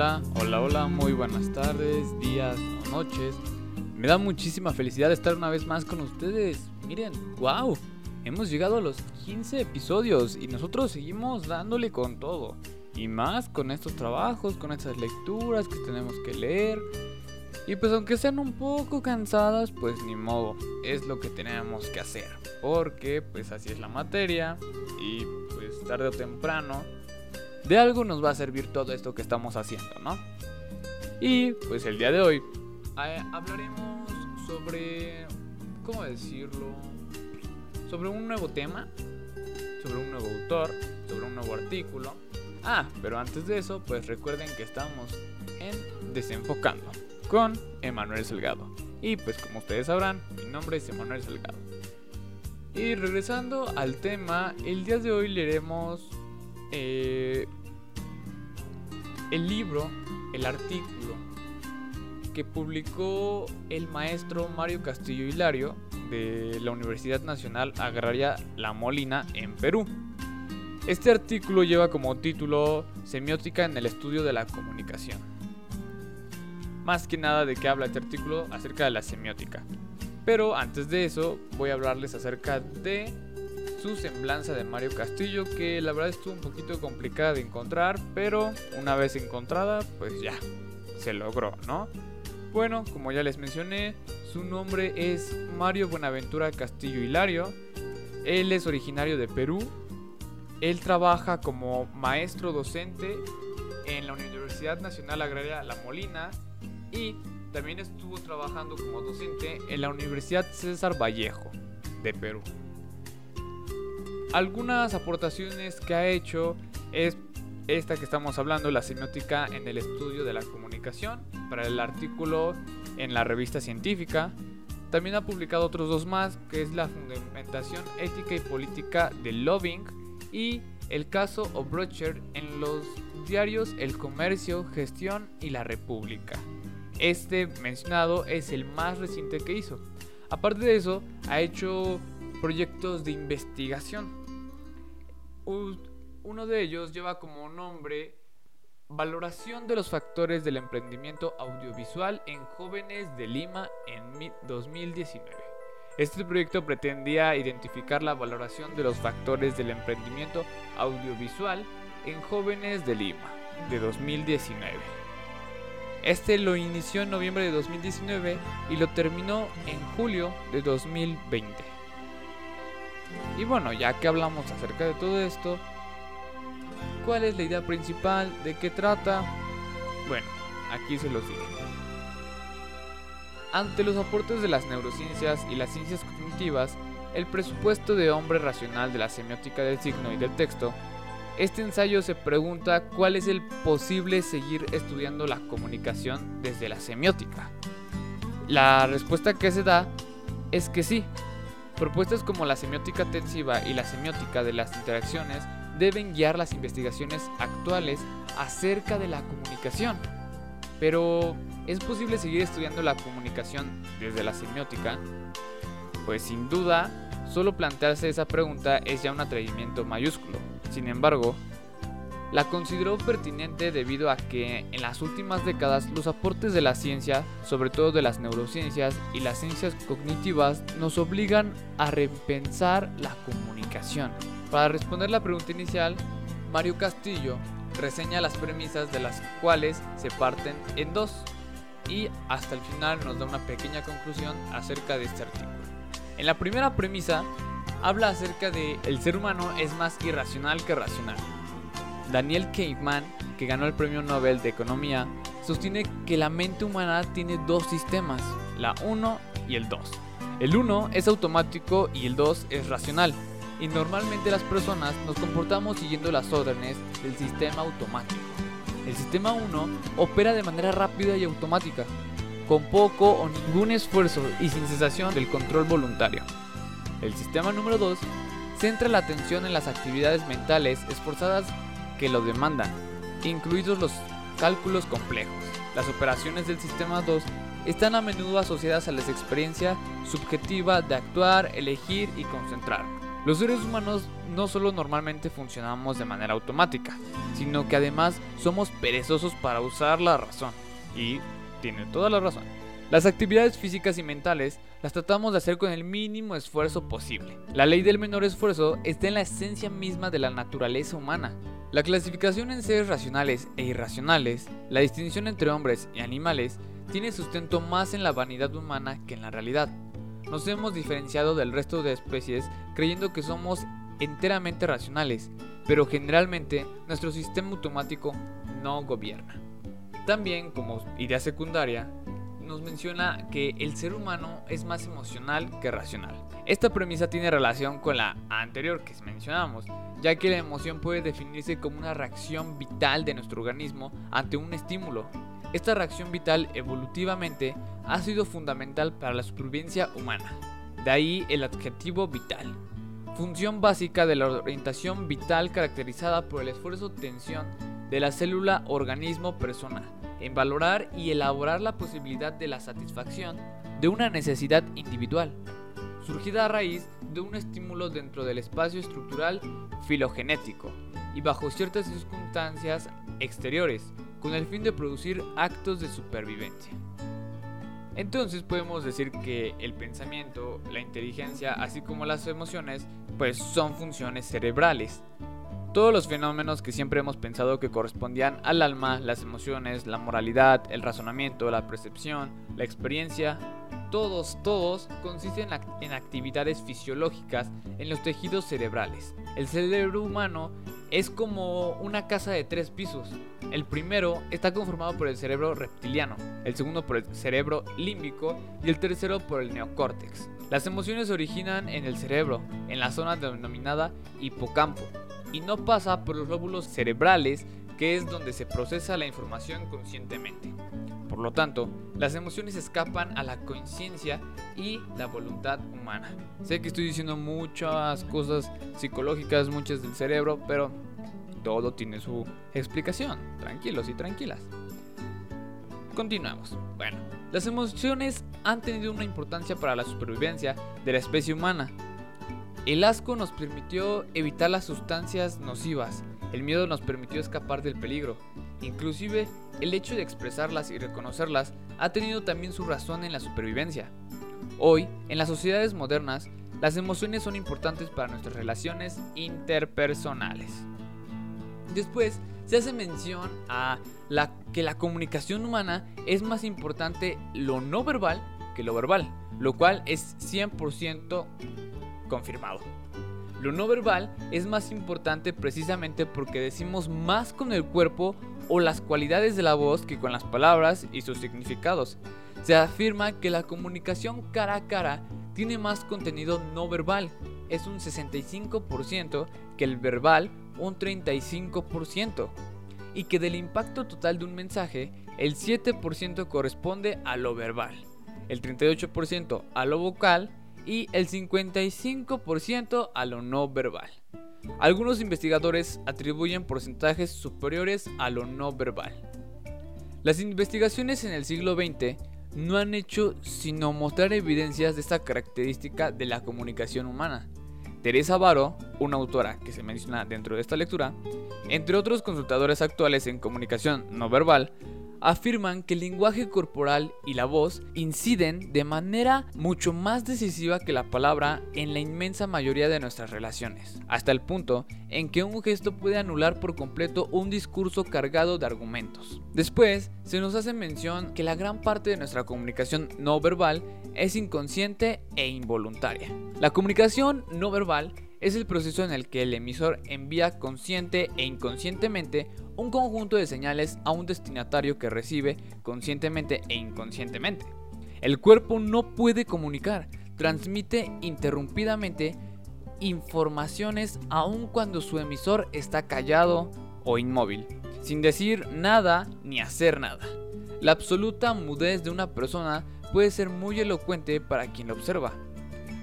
hola, hola, hola, muy buenas tardes, días o noches. Me da muchísima felicidad estar una vez más con ustedes. Miren, wow, hemos llegado a los 15 episodios y nosotros seguimos dándole con todo. Y más con estos trabajos, con estas lecturas que tenemos que leer. Y pues aunque sean un poco cansadas, pues ni modo, es lo que tenemos que hacer. Porque pues así es la materia y pues tarde o temprano de algo nos va a servir todo esto que estamos haciendo, ¿no? Y pues el día de hoy hablaremos sobre, ¿cómo decirlo? Sobre un nuevo tema, sobre un nuevo autor, sobre un nuevo artículo. Ah, pero antes de eso, pues recuerden que estamos en Desenfocando con Emanuel Salgado. Y pues como ustedes sabrán, mi nombre es Emanuel Salgado. Y regresando al tema, el día de hoy leeremos eh, el libro, el artículo que publicó el maestro Mario Castillo Hilario de la Universidad Nacional Agraria La Molina en Perú. Este artículo lleva como título Semiótica en el estudio de la comunicación. Más que nada de qué habla este artículo acerca de la semiótica. Pero antes de eso voy a hablarles acerca de su semblanza de Mario Castillo, que la verdad estuvo un poquito complicada de encontrar, pero una vez encontrada, pues ya, se logró, ¿no? Bueno, como ya les mencioné, su nombre es Mario Buenaventura Castillo Hilario, él es originario de Perú, él trabaja como maestro docente en la Universidad Nacional Agraria La Molina y también estuvo trabajando como docente en la Universidad César Vallejo de Perú. Algunas aportaciones que ha hecho es esta que estamos hablando, la semiótica en el estudio de la comunicación, para el artículo en la revista científica. También ha publicado otros dos más, que es la fundamentación ética y política de Loving y el caso Obrocher en los diarios El Comercio, Gestión y La República. Este mencionado es el más reciente que hizo. Aparte de eso, ha hecho proyectos de investigación uno de ellos lleva como nombre Valoración de los factores del emprendimiento audiovisual en jóvenes de Lima en 2019. Este proyecto pretendía identificar la valoración de los factores del emprendimiento audiovisual en jóvenes de Lima de 2019. Este lo inició en noviembre de 2019 y lo terminó en julio de 2020. Y bueno, ya que hablamos acerca de todo esto, ¿cuál es la idea principal? ¿De qué trata? Bueno, aquí se los digo. Ante los aportes de las neurociencias y las ciencias cognitivas, el presupuesto de hombre racional de la semiótica del signo y del texto, este ensayo se pregunta cuál es el posible seguir estudiando la comunicación desde la semiótica. La respuesta que se da es que sí, Propuestas como la semiótica tensiva y la semiótica de las interacciones deben guiar las investigaciones actuales acerca de la comunicación. Pero, ¿es posible seguir estudiando la comunicación desde la semiótica? Pues sin duda, solo plantearse esa pregunta es ya un atrevimiento mayúsculo. Sin embargo, la consideró pertinente debido a que en las últimas décadas los aportes de la ciencia, sobre todo de las neurociencias y las ciencias cognitivas, nos obligan a repensar la comunicación. Para responder la pregunta inicial, Mario Castillo reseña las premisas de las cuales se parten en dos y hasta el final nos da una pequeña conclusión acerca de este artículo. En la primera premisa habla acerca de el ser humano es más irracional que racional Daniel Kahneman, que ganó el Premio Nobel de Economía, sostiene que la mente humana tiene dos sistemas, la 1 y el 2. El 1 es automático y el 2 es racional, y normalmente las personas nos comportamos siguiendo las órdenes del sistema automático. El sistema 1 opera de manera rápida y automática, con poco o ningún esfuerzo y sin cesación del control voluntario. El sistema número 2 centra la atención en las actividades mentales esforzadas que lo demandan, incluidos los cálculos complejos. Las operaciones del sistema 2 están a menudo asociadas a la experiencia subjetiva de actuar, elegir y concentrar. Los seres humanos no solo normalmente funcionamos de manera automática, sino que además somos perezosos para usar la razón. Y tiene toda la razón. Las actividades físicas y mentales las tratamos de hacer con el mínimo esfuerzo posible. La ley del menor esfuerzo está en la esencia misma de la naturaleza humana. La clasificación en seres racionales e irracionales, la distinción entre hombres y animales, tiene sustento más en la vanidad humana que en la realidad. Nos hemos diferenciado del resto de especies creyendo que somos enteramente racionales, pero generalmente nuestro sistema automático no gobierna. También, como idea secundaria, nos menciona que el ser humano es más emocional que racional. Esta premisa tiene relación con la anterior que mencionamos, ya que la emoción puede definirse como una reacción vital de nuestro organismo ante un estímulo. Esta reacción vital evolutivamente ha sido fundamental para la supervivencia humana. De ahí el adjetivo vital. Función básica de la orientación vital caracterizada por el esfuerzo-tensión de la célula organismo-persona en valorar y elaborar la posibilidad de la satisfacción de una necesidad individual, surgida a raíz de un estímulo dentro del espacio estructural filogenético y bajo ciertas circunstancias exteriores, con el fin de producir actos de supervivencia. Entonces podemos decir que el pensamiento, la inteligencia, así como las emociones, pues son funciones cerebrales, todos los fenómenos que siempre hemos pensado que correspondían al alma, las emociones, la moralidad, el razonamiento, la percepción, la experiencia, todos, todos consisten en actividades fisiológicas en los tejidos cerebrales. El cerebro humano es como una casa de tres pisos. El primero está conformado por el cerebro reptiliano, el segundo por el cerebro límbico y el tercero por el neocórtex. Las emociones se originan en el cerebro, en la zona denominada hipocampo, y no pasa por los lóbulos cerebrales, que es donde se procesa la información conscientemente. Por lo tanto, las emociones escapan a la conciencia y la voluntad humana. Sé que estoy diciendo muchas cosas psicológicas, muchas del cerebro, pero todo tiene su explicación. Tranquilos y tranquilas. Continuamos. Bueno, las emociones han tenido una importancia para la supervivencia de la especie humana el asco nos permitió evitar las sustancias nocivas, el miedo nos permitió escapar del peligro, inclusive el hecho de expresarlas y reconocerlas ha tenido también su razón en la supervivencia. Hoy, en las sociedades modernas, las emociones son importantes para nuestras relaciones interpersonales. Después, se hace mención a la, que la comunicación humana es más importante lo no verbal que lo verbal, lo cual es 100% confirmado. Lo no verbal es más importante precisamente porque decimos más con el cuerpo o las cualidades de la voz que con las palabras y sus significados. Se afirma que la comunicación cara a cara tiene más contenido no verbal, es un 65% que el verbal un 35%, y que del impacto total de un mensaje, el 7% corresponde a lo verbal, el 38% a lo vocal y el 55% a lo no verbal. Algunos investigadores atribuyen porcentajes superiores a lo no verbal. Las investigaciones en el siglo XX no han hecho sino mostrar evidencias de esta característica de la comunicación humana. Teresa Baro, una autora que se menciona dentro de esta lectura, entre otros consultadores actuales en comunicación no verbal, afirman que el lenguaje corporal y la voz inciden de manera mucho más decisiva que la palabra en la inmensa mayoría de nuestras relaciones, hasta el punto en que un gesto puede anular por completo un discurso cargado de argumentos. Después, se nos hace mención que la gran parte de nuestra comunicación no verbal es inconsciente e involuntaria. La comunicación no verbal es el proceso en el que el emisor envía consciente e inconscientemente un conjunto de señales a un destinatario que recibe conscientemente e inconscientemente. El cuerpo no puede comunicar, transmite interrumpidamente informaciones aun cuando su emisor está callado o inmóvil, sin decir nada ni hacer nada. La absoluta mudez de una persona puede ser muy elocuente para quien lo observa.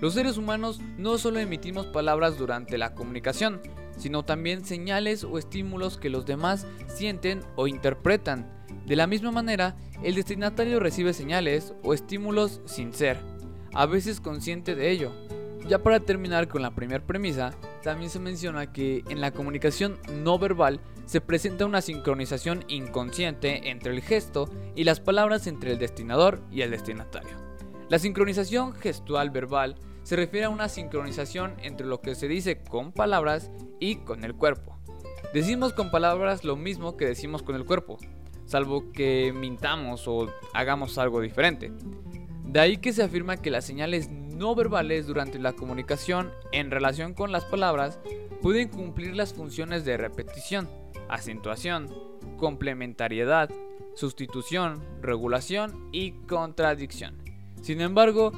Los seres humanos no solo emitimos palabras durante la comunicación, sino también señales o estímulos que los demás sienten o interpretan. De la misma manera, el destinatario recibe señales o estímulos sin ser, a veces consciente de ello. Ya para terminar con la primera premisa, también se menciona que en la comunicación no verbal se presenta una sincronización inconsciente entre el gesto y las palabras entre el destinador y el destinatario. La sincronización gestual verbal se refiere a una sincronización entre lo que se dice con palabras y con el cuerpo. Decimos con palabras lo mismo que decimos con el cuerpo, salvo que mintamos o hagamos algo diferente. De ahí que se afirma que las señales no verbales durante la comunicación en relación con las palabras pueden cumplir las funciones de repetición, acentuación, complementariedad, sustitución, regulación y contradicción. Sin embargo,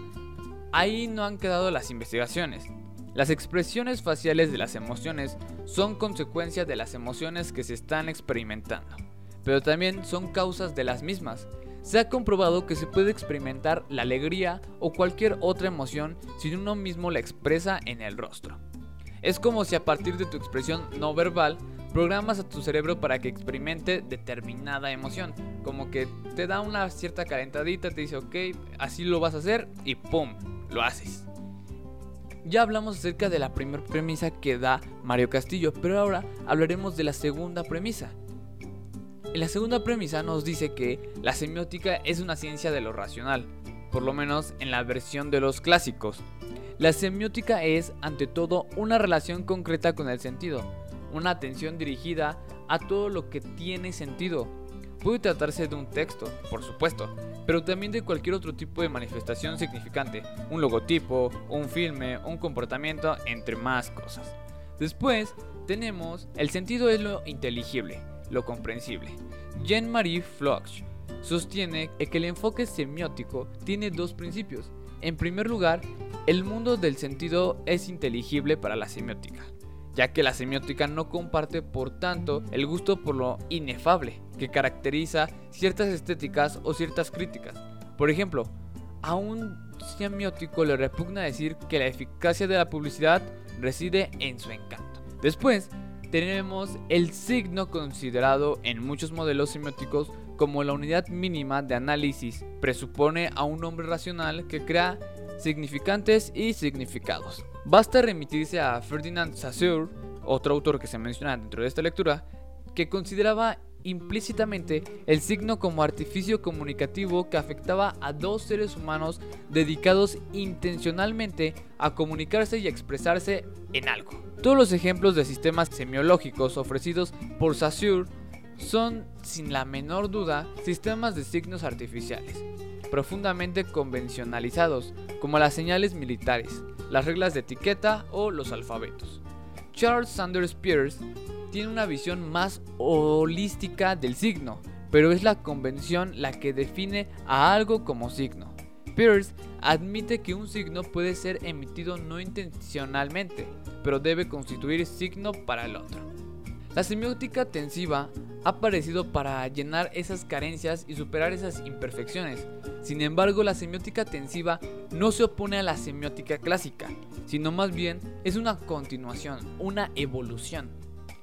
ahí no han quedado las investigaciones. Las expresiones faciales de las emociones son consecuencia de las emociones que se están experimentando, pero también son causas de las mismas. Se ha comprobado que se puede experimentar la alegría o cualquier otra emoción si uno mismo la expresa en el rostro. Es como si a partir de tu expresión no verbal programas a tu cerebro para que experimente determinada emoción. Como que te da una cierta calentadita, te dice, ok, así lo vas a hacer y ¡pum! Lo haces. Ya hablamos acerca de la primera premisa que da Mario Castillo, pero ahora hablaremos de la segunda premisa. En la segunda premisa nos dice que la semiótica es una ciencia de lo racional, por lo menos en la versión de los clásicos. La semiótica es, ante todo, una relación concreta con el sentido, una atención dirigida a todo lo que tiene sentido. Puede tratarse de un texto, por supuesto, pero también de cualquier otro tipo de manifestación significante, un logotipo, un filme, un comportamiento, entre más cosas. Después tenemos el sentido es lo inteligible, lo comprensible. Jean-Marie Floch sostiene que el enfoque semiótico tiene dos principios. En primer lugar, el mundo del sentido es inteligible para la semiótica ya que la semiótica no comparte por tanto el gusto por lo inefable que caracteriza ciertas estéticas o ciertas críticas. Por ejemplo, a un semiótico le repugna decir que la eficacia de la publicidad reside en su encanto. Después, tenemos el signo considerado en muchos modelos semióticos como la unidad mínima de análisis. Presupone a un hombre racional que crea significantes y significados. Basta remitirse a Ferdinand Saussure, otro autor que se menciona dentro de esta lectura, que consideraba implícitamente el signo como artificio comunicativo que afectaba a dos seres humanos dedicados intencionalmente a comunicarse y expresarse en algo. Todos los ejemplos de sistemas semiológicos ofrecidos por Saussure son, sin la menor duda, sistemas de signos artificiales, profundamente convencionalizados, como las señales militares, las reglas de etiqueta o los alfabetos. Charles Sanders Peirce tiene una visión más holística del signo, pero es la convención la que define a algo como signo. Peirce admite que un signo puede ser emitido no intencionalmente, pero debe constituir signo para el otro. La semiótica tensiva ha aparecido para llenar esas carencias y superar esas imperfecciones. Sin embargo, la semiótica tensiva no se opone a la semiótica clásica, sino más bien es una continuación, una evolución.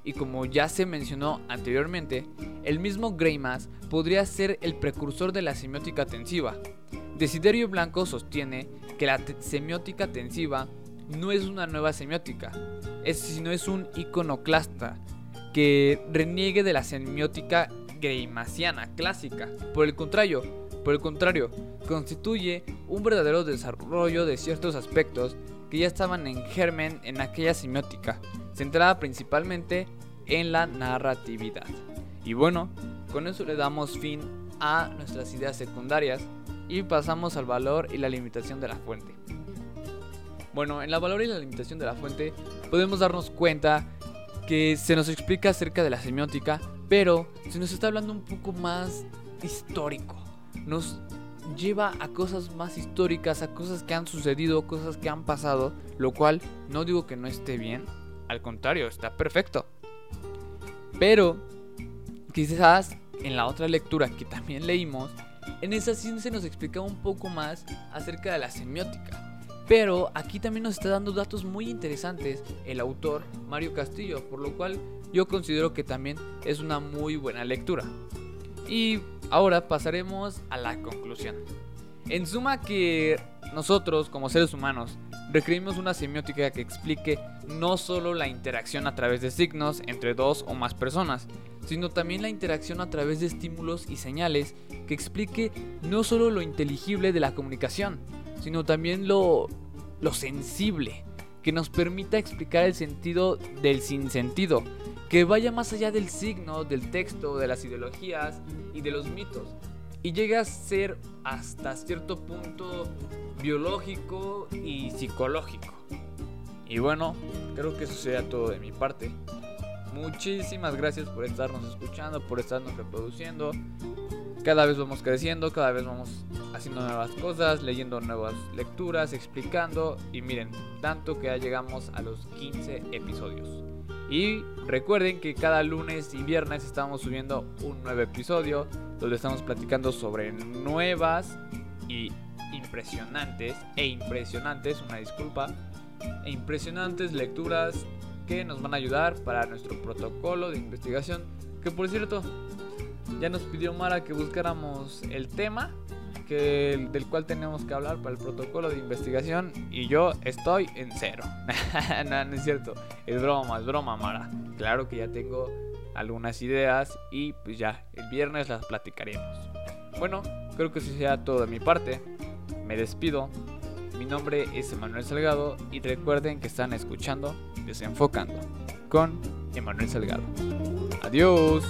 Y como ya se mencionó anteriormente, el mismo Greimas podría ser el precursor de la semiótica tensiva. Desiderio Blanco sostiene que la semiótica tensiva no es una nueva semiótica, es, sino es un iconoclasta que reniegue de la semiótica greimasiana clásica. Por el contrario, por el contrario, constituye un verdadero desarrollo de ciertos aspectos que ya estaban en germen en aquella semiótica, centrada principalmente en la narratividad. Y bueno, con eso le damos fin a nuestras ideas secundarias y pasamos al valor y la limitación de la fuente. Bueno, en la valor y la limitación de la fuente podemos darnos cuenta que se nos explica acerca de la semiótica, pero se nos está hablando un poco más histórico. Nos lleva a cosas más históricas, a cosas que han sucedido, cosas que han pasado, lo cual no digo que no esté bien, al contrario, está perfecto. Pero quizás en la otra lectura que también leímos, en esa sí se nos explica un poco más acerca de la semiótica. Pero aquí también nos está dando datos muy interesantes el autor Mario Castillo, por lo cual yo considero que también es una muy buena lectura. Y ahora pasaremos a la conclusión. En suma que nosotros como seres humanos requerimos una semiótica que explique no solo la interacción a través de signos entre dos o más personas, sino también la interacción a través de estímulos y señales que explique no solo lo inteligible de la comunicación, sino también lo, lo sensible, que nos permita explicar el sentido del sinsentido, que vaya más allá del signo, del texto, de las ideologías y de los mitos, y llega a ser hasta cierto punto biológico y psicológico. Y bueno, creo que eso sería todo de mi parte. Muchísimas gracias por estarnos escuchando, por estarnos reproduciendo. Cada vez vamos creciendo, cada vez vamos haciendo nuevas cosas, leyendo nuevas lecturas, explicando. Y miren, tanto que ya llegamos a los 15 episodios. Y recuerden que cada lunes y viernes estamos subiendo un nuevo episodio donde estamos platicando sobre nuevas y impresionantes e impresionantes, una disculpa, e impresionantes lecturas que nos van a ayudar para nuestro protocolo de investigación. Que por cierto, ya nos pidió Mara que buscáramos el tema que, del cual tenemos que hablar para el protocolo de investigación y yo estoy en cero. no, no es cierto, es broma, es broma Mara. Claro que ya tengo algunas ideas y pues ya, el viernes las platicaremos. Bueno, creo que eso sea todo de mi parte. Me despido. Mi nombre es Emanuel Salgado y recuerden que están escuchando Desenfocando con Emanuel Salgado. Adiós.